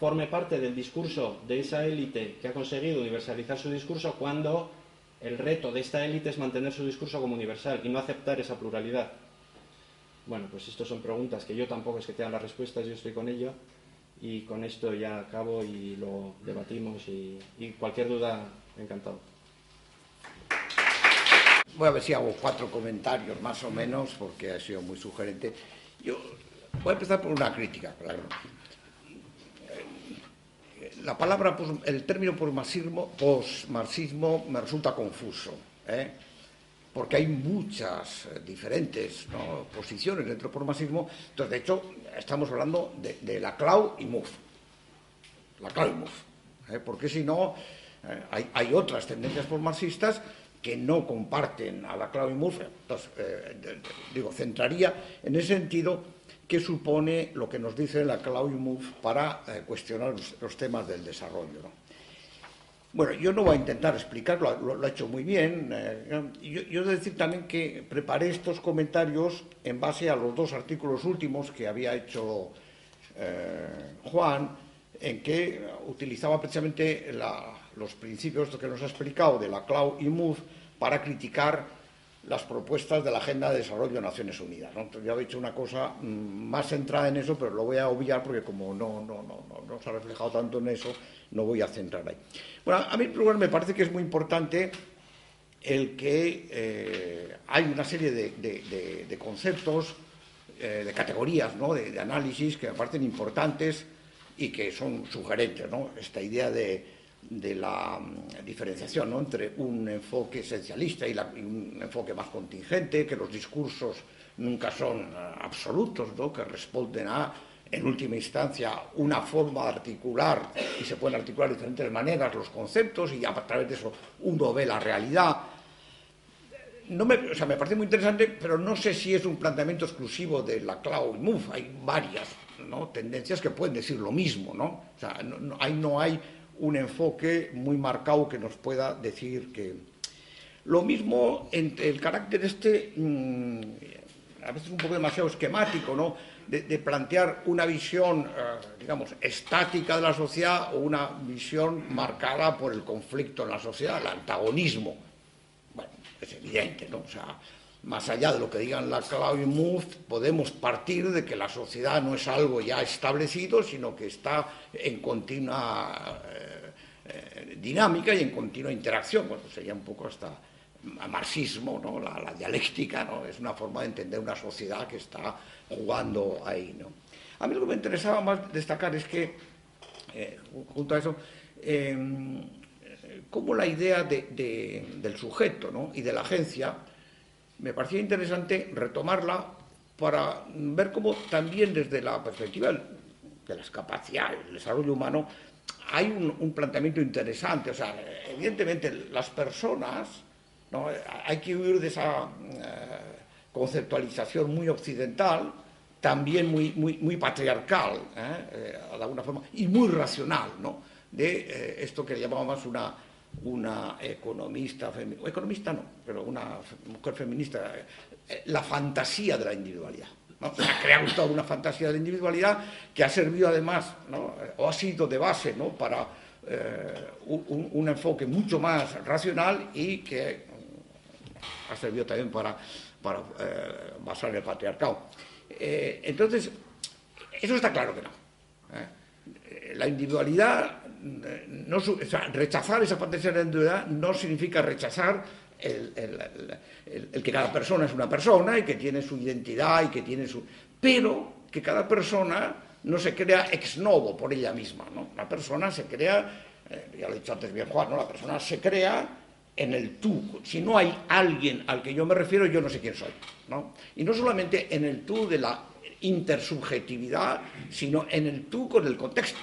forme parte del discurso de esa élite que ha conseguido universalizar su discurso cuando el reto de esta élite es mantener su discurso como universal y no aceptar esa pluralidad? Bueno, pues estas son preguntas que yo tampoco es que tenga las respuestas, yo estoy con ello y con esto ya acabo y lo debatimos y, y cualquier duda, encantado. Voy a ver si hago cuatro comentarios más o menos, porque ha sido muy sugerente. Yo voy a empezar por una crítica, claro. La palabra, el término posmarxismo, posmarxismo me resulta confuso. ¿eh? porque hay muchas eh, diferentes posiciones dentro del formasismo. Entonces, de hecho, estamos hablando de, la clau y MUF. La clau y MUF. ¿eh? Porque si no, eh, hay, otras tendencias formasistas que no comparten a la clau y MUF. Entonces, digo, centraría en ese sentido qué supone lo que nos dice la clau y MUF para cuestionar los, temas del desarrollo. Bueno, yo no voy a intentar explicarlo, lo, lo ha hecho muy bien. Eh, yo, yo he de decir también que preparé estos comentarios en base a los dos artículos últimos que había hecho eh, Juan, en que utilizaba precisamente los principios que nos ha explicado de la CLAU y MUF para criticar las propuestas de la Agenda de Desarrollo de Naciones Unidas. ¿no? Yo he dicho una cosa mm, más centrada en eso, pero lo voy a obviar porque como no, no, no, no, se ha reflejado tanto en eso, no voy a centrar ahí. Bueno, a mí, en me parece que es muy importante el que eh, hay una serie de, conceptos, eh, de categorías, ¿no? de, análisis que me parecen importantes y que son sugerentes. ¿no? Esta idea de de la mm, diferenciación entre un enfoque esencialista y, un enfoque más contingente, que los discursos nunca son eh, absolutos, ¿no? que responden a, en última instancia, una forma de articular, y se pueden articular de diferentes maneras los conceptos, y a través de eso uno ve la realidad. No me, o sea, me parece muy interesante, pero no sé si es un planteamiento exclusivo de la Cloud Move. Hay varias ¿no? tendencias que pueden decir lo mismo. ¿no? O sea, no, ahí no hay un enfoque muy marcado que nos pueda decir que... Lo mismo en el carácter este, mm, a veces un poco demasiado esquemático, ¿no? De, plantear una visión, eh, digamos, estática de la sociedad o una visión marcada por el conflicto en la sociedad, el antagonismo. Bueno, es evidente, ¿no? O sea, más allá de lo que digan la Claudio Muth, podemos partir de que la sociedad no es algo ya establecido, sino que está en continua eh, dinámica y en continua interacción. Bueno, sería un poco hasta marxismo, ¿no? La, dialéctica, ¿no? Es una forma de entender una sociedad que está jugando ahí, ¿no? A mí lo que me interesaba más destacar es que, eh, junto a eso, cómo la idea del sujeto y de la agencia me parecía interesante retomarla para ver cómo también desde la perspectiva de las capacidades, del desarrollo humano, hay un, planteamiento interesante. O sea, evidentemente las personas, ¿no? hay que huir de esa eh, conceptualización muy occidental, también muy, muy, patriarcal, ¿eh? Eh, de alguna forma, y muy racional, ¿no? de esto que llamábamos una una economista, economista no, pero una mujer feminista, eh, la fantasía de la individualidad. ¿No? ha creado toda una fantasía de individualidad que ha servido además, o ha sido de base para eh, un, enfoque mucho más racional y que mm, ha servido también para, eh, basar el patriarcado. entonces, eso está claro que no. La individualidad no, rechazar esa fantasía de la individualidad no significa rechazar el, que cada persona es una persona y que tiene su identidad y que tiene su... Pero que cada persona no se crea ex novo por ella misma, ¿no? La persona se crea, eh, ya lo he dicho antes bien Juan, ¿no? La persona se crea en el tú. Si no hay alguien al que yo me refiero, yo no sé quién soy, ¿no? Y no solamente en el tú de la intersubjetividad, sino en el tú con el contexto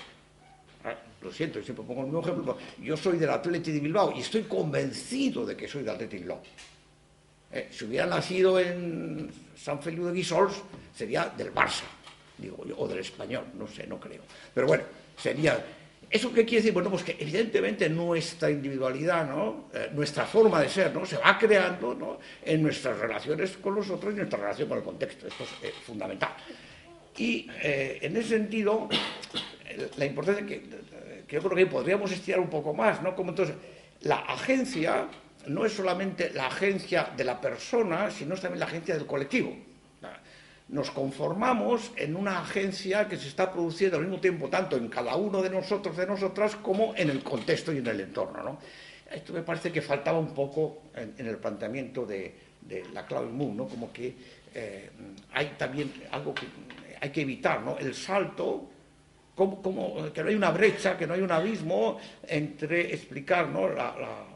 lo siento, yo siempre pongo el mismo ejemplo, yo soy del Atleti de Bilbao y estoy convencido de que soy del Atleti de Bilbao. Eh, si hubiera nacido en San Feliu de Guisols, sería del Barça, digo o del español, no sé, no creo. Pero bueno, sería... ¿Eso qué quiere decir? Bueno, pues que evidentemente nuestra individualidad, ¿no? Eh, nuestra forma de ser, ¿no? Se va creando ¿no? en nuestras relaciones con los otros y nuestra relación con el contexto. Esto es eh, fundamental. Y en ese sentido, la importancia que que yo creo que podríamos estirar un poco más, ¿no? Como entonces, la agencia no es solamente la agencia de la persona, sino también la agencia del colectivo. Nos conformamos en una agencia que se está produciendo al mismo tiempo tanto en cada uno de nosotros, de nosotras, como en el contexto y en el entorno. ¿no? Esto me parece que faltaba un poco en, el planteamiento de, la Cloud Moon, ¿no? como que eh, hay también algo que hay que evitar, ¿no? el salto que no hay una brecha, que no hay un abismo entre explicar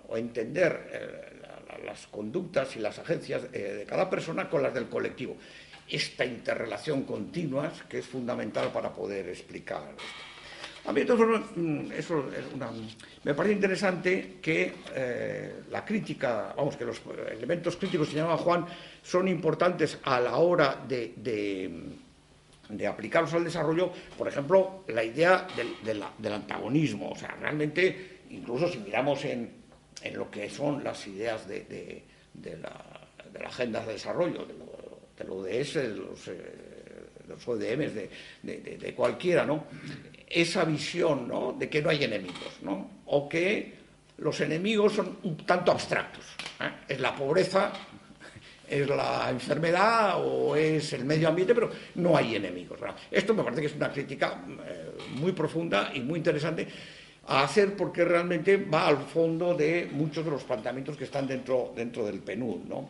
o entender eh, las conductas y las agencias eh, de cada persona con las del colectivo. Esta interrelación continua que es fundamental para poder explicar esto. A mí, formas, mm, eso me parece interesante que eh, la crítica, vamos, que los elementos críticos llama Juan son importantes a la hora de aplicarlos al desarrollo, por ejemplo, la idea del, antagonismo. O sea, realmente, incluso si miramos en, lo que son las ideas de, la, agenda de desarrollo, de, lo, ODS, de los, eh, ODMs, de, cualquiera, ¿no? Esa visión, ¿no? De que no hay enemigos, ¿no? O que los enemigos son un tanto abstractos. ¿eh? es la pobreza, es la enfermedad o es el medio ambiente, pero no hay enemigos. Esto me parece que es una crítica eh, muy profunda y muy interesante a hacer porque realmente va al fondo de muchos de los planteamientos que están dentro, dentro del PNUD. ¿no?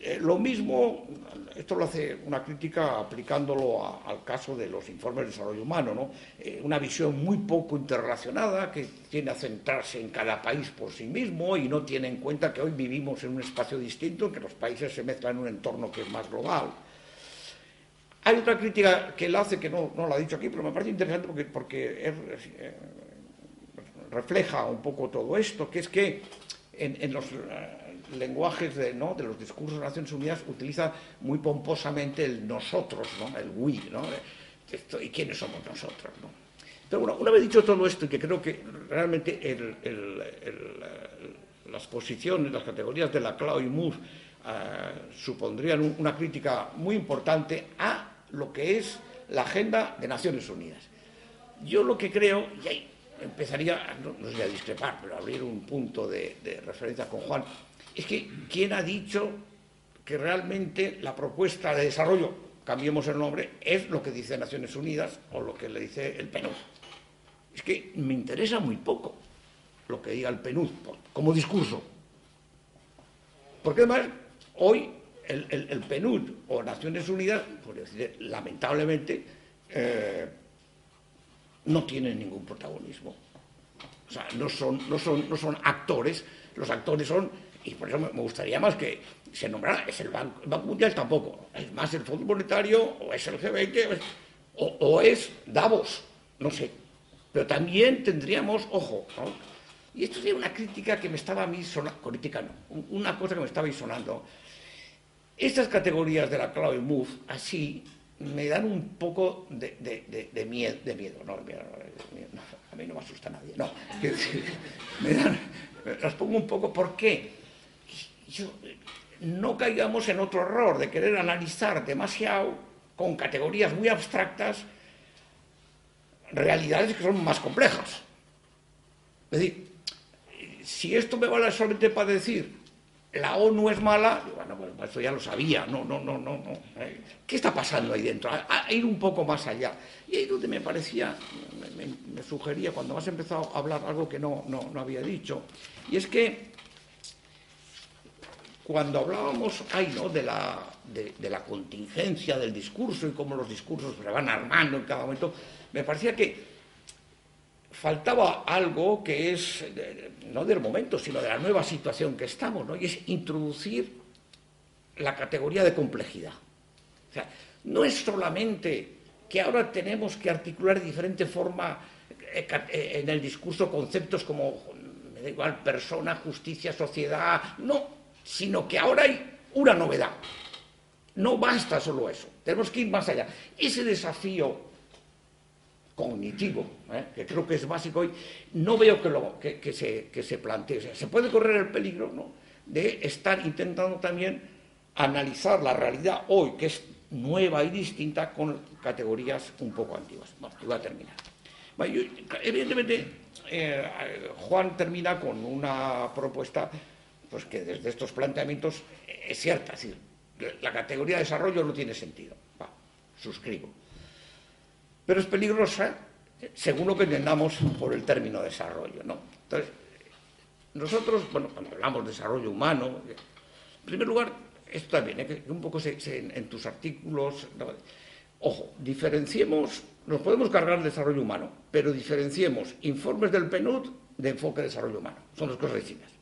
Eh, lo mismo, esto lo hace una crítica aplicándolo al caso de los informes de desarrollo humano, ¿no? Eh, una visión muy poco interrelacionada que tiene a centrarse en cada país por sí mismo y no tiene en cuenta que hoy vivimos en un espacio distinto, que los países se mezclan en un entorno que es más global. Hay otra crítica que él hace, que no, no la ha dicho aquí, pero me parece interesante porque, porque eh, refleja un poco todo esto, que es que en, los lenguajes de, ¿no? de los discursos de Naciones Unidas utiliza muy pomposamente el nosotros, ¿no? el we, ¿no? ¿y quiénes somos nosotros? ¿no? Pero bueno, una vez dicho todo esto, y que creo que realmente las posiciones, las categorías de la Clau y Moore eh, supondrían una crítica muy importante a lo que es la agenda de Naciones Unidas. Yo lo que creo, y ahí empezaría, no, no sé a discrepar, pero a abrir un punto de, de referencia con Juan, es que ¿quién ha dicho que realmente la propuesta de desarrollo, cambiemos el nombre, es lo que dice Naciones Unidas o lo que le dice el PNUD? Es que me interesa muy poco lo que diga el PNUD como discurso. Porque además, hoy el, PNUD o Naciones Unidas, pues lamentablemente, eh, no tienen ningún protagonismo. O sea, no son, no son, no son actores, los actores son y por eso me gustaría más que se nombrara, es el Banco, Mundial tampoco, es más el Fondo Monetario, o es el G20, o, es Davos, no sé. Pero también tendríamos, ojo, y esto sería una crítica que me estaba a mí sonando, crítica no, una cosa que me estaba sonando. Estas categorías de la Cloud Move, así, me dan un poco de, miedo, de miedo, no, a mí no me asusta nadie, no, me las pongo un poco, ¿por qué? No caigamos en otro error de querer analizar demasiado con categorías muy abstractas realidades que son más complejas. Es decir, si esto me vale solamente para decir la ONU es mala, bueno, pues eso ya lo sabía, no, no, no, no. ¿eh? ¿Qué está pasando ahí dentro? Ir un poco más allá. Y ahí donde me parecía, me, sugería, cuando has empezado a hablar algo que no, no, no había dicho, y es que cuando hablábamos ¿no? de, la, de, la contingencia del discurso y cómo los discursos se van armando en cada momento, me parecía que faltaba algo que es, no del momento, sino de la nueva situación que estamos, ¿no? y es introducir la categoría de complejidad. O sea, no es solamente que ahora tenemos que articular de diferente forma eh, eh, en el discurso conceptos como, me da igual, persona, justicia, sociedad, no, sino que ahora hay una novedad. No basta solo eso, tenemos que ir más allá. Ese desafío cognitivo, ¿eh? que creo que es básico hoy, no veo que, lo, que, se, que se, plantee. se puede correr el peligro ¿no? de estar intentando también analizar la realidad hoy, que es nueva y distinta, con categorías un poco antiguas. Bueno, voy a terminar. evidentemente, eh, Juan termina con una propuesta pues que desde estos planteamientos es cierta, es decir, la categoría de desarrollo no tiene sentido. Va, suscribo. Pero es peligrosa según lo que entendamos por el término desarrollo. ¿no? Entonces, nosotros, bueno, cuando hablamos de desarrollo humano, en primer lugar, esto también, ¿eh? que un poco en tus artículos, ojo, diferenciemos, nos podemos cargar de desarrollo humano, pero diferenciemos informes del PNUD de enfoque de desarrollo humano. Son dos cosas distintas.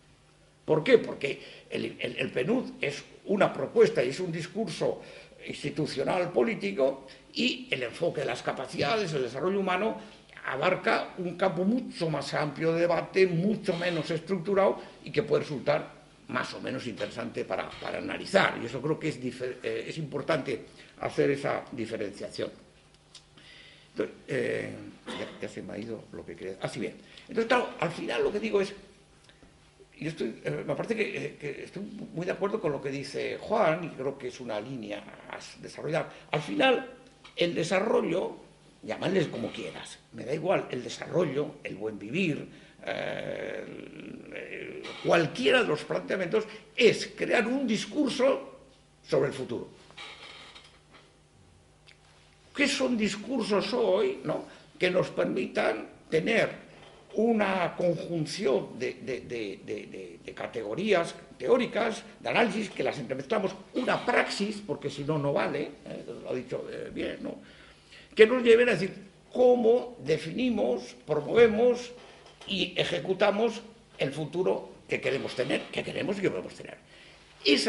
¿Por qué? Porque el, PNUD es una propuesta y es un discurso institucional político y el enfoque de las capacidades, el desarrollo humano, abarca un campo mucho más amplio de debate, mucho menos estructurado y que puede resultar más o menos interesante para, analizar. Y eso creo que es, eh, importante hacer esa diferenciación. Eh, ya, se me ha ido lo que quería. Así bien. Entonces, claro, al final lo que digo es y estoy, eh, me parece eh, que, estoy muy de acuerdo con lo que dice Juan, y creo que es una línea a desarrollar. Al final, el desarrollo, llamadles como quieras, me da igual, el desarrollo, el buen vivir, eh, cualquiera de los planteamientos es crear un discurso sobre el futuro. ¿Qué son discursos hoy ¿no? que nos permitan tener una conjunción de, categorías teóricas, de análisis, que las entremezclamos, una praxis, porque si no, no vale, ¿eh? lo ha dicho eh, bien, ¿no? que nos lleven a decir cómo definimos, promovemos y ejecutamos el futuro que queremos tener, que queremos y que podemos tener. Eh,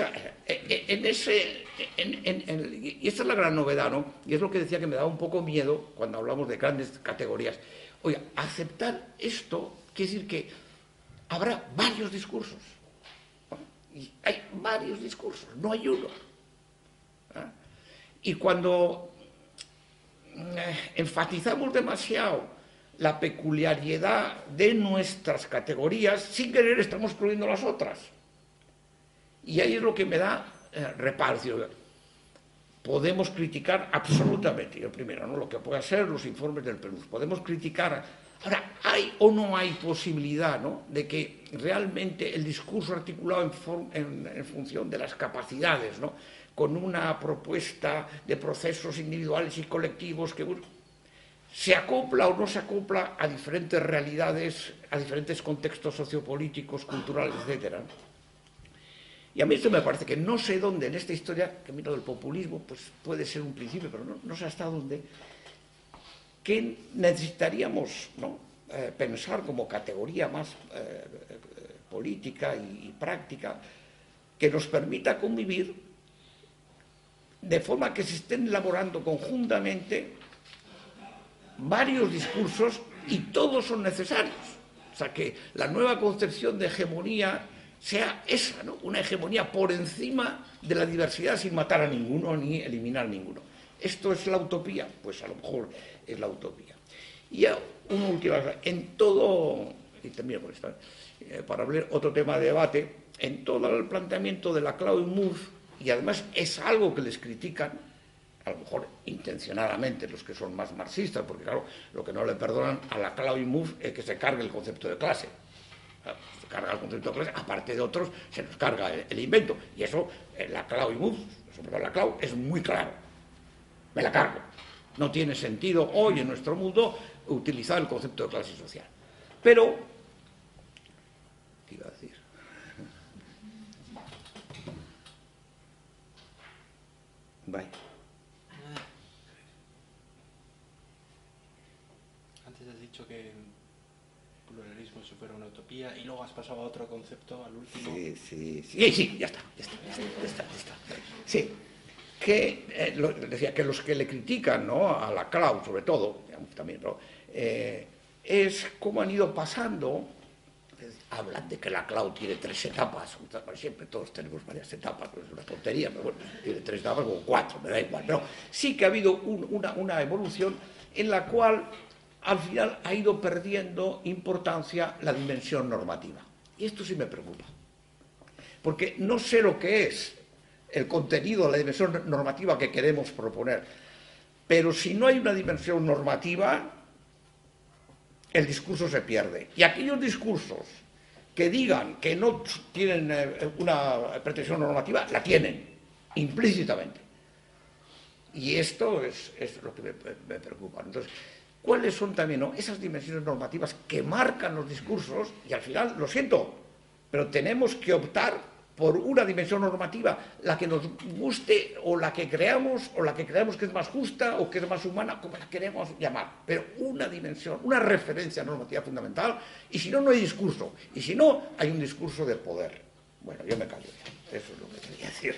y esta es la gran novedad, ¿no? Y es lo que decía que me daba un poco miedo cuando hablamos de grandes categorías Oiga, aceptar esto quiere decir que habrá varios discursos. Y hay varios discursos, no hay uno. ¿Ah? Y cuando eh, enfatizamos demasiado la peculiaridad de nuestras categorías, sin querer estamos excluyendo las otras. Y ahí es lo que me da eh, reparo podemos criticar absolutamente, yo primero, ¿no? lo que puedan ser los informes del Perú, podemos criticar. Ahora, ¿hay o no hay posibilidad ¿no? de que realmente el discurso articulado en, función de las capacidades, ¿no? con una propuesta de procesos individuales y colectivos que se acopla o no se acopla a diferentes realidades, a diferentes contextos sociopolíticos, culturales, etcétera? Y a mí esto me parece que no sé dónde en esta historia, que mira del populismo, pues puede ser un principio, pero no, sé hasta dónde, que necesitaríamos eh, pensar como categoría más eh, política y, práctica que nos permita convivir de forma que se estén elaborando conjuntamente varios discursos y todos son necesarios. O sea, que la nueva concepción de hegemonía sea esa, ¿no? una hegemonía por encima de la diversidad sin matar a ninguno ni eliminar a ninguno. ¿Esto es la utopía? Pues a lo mejor es la utopía. Y una última en todo, y termino con esto, para hablar otro tema de debate, en todo el planteamiento de la Claude Moore, y además es algo que les critican, a lo mejor intencionadamente los que son más marxistas, porque claro, lo que no le perdonan a la Claude Moore es que se cargue el concepto de clase carga el concepto de clase, aparte de otros, se nos carga el, invento. Y eso, eh, la clau y mus, sobre todo la clau, es muy claro. Me la cargo. No tiene sentido hoy en nuestro mundo utilizar el concepto de clase social. Pero, ¿qué iba a decir? Bye. Antes has dicho que pluralismo si fuera una utopía y luego has pasado a otro concepto, al último. Sí, sí, sí, sí ya está, ya está, ya está, ya está, Sí, que eh, decía que los que le critican ¿no? a la cloud, sobre todo, también, ¿no? Eh, es cómo han ido pasando hablan de que la cloud tiene tres etapas, siempre todos tenemos varias etapas, es una tontería, pero bueno, tiene tres etapas o cuatro, me da igual, pero sí que ha habido una, una evolución en la cual al final ha ido perdiendo importancia la dimensión normativa. Y esto sí me preocupa. Porque no sé lo que es el contenido, la dimensión normativa que queremos proponer. Pero si no hay una dimensión normativa, el discurso se pierde. Y aquellos discursos que digan que no tienen eh, una pretensión normativa, la tienen, implícitamente. Y esto es, lo que me, me preocupa. Entonces, cuáles son también esas dimensiones normativas que marcan los discursos y al final, lo siento, pero tenemos que optar por una dimensión normativa, la que nos guste o la que creamos o la que creamos que es más justa o que es más humana, como la queremos llamar, pero una dimensión, una referencia normativa fundamental y si no, no hay discurso y si no, hay un discurso de poder. Bueno, yo me callo Eso es lo que quería decir.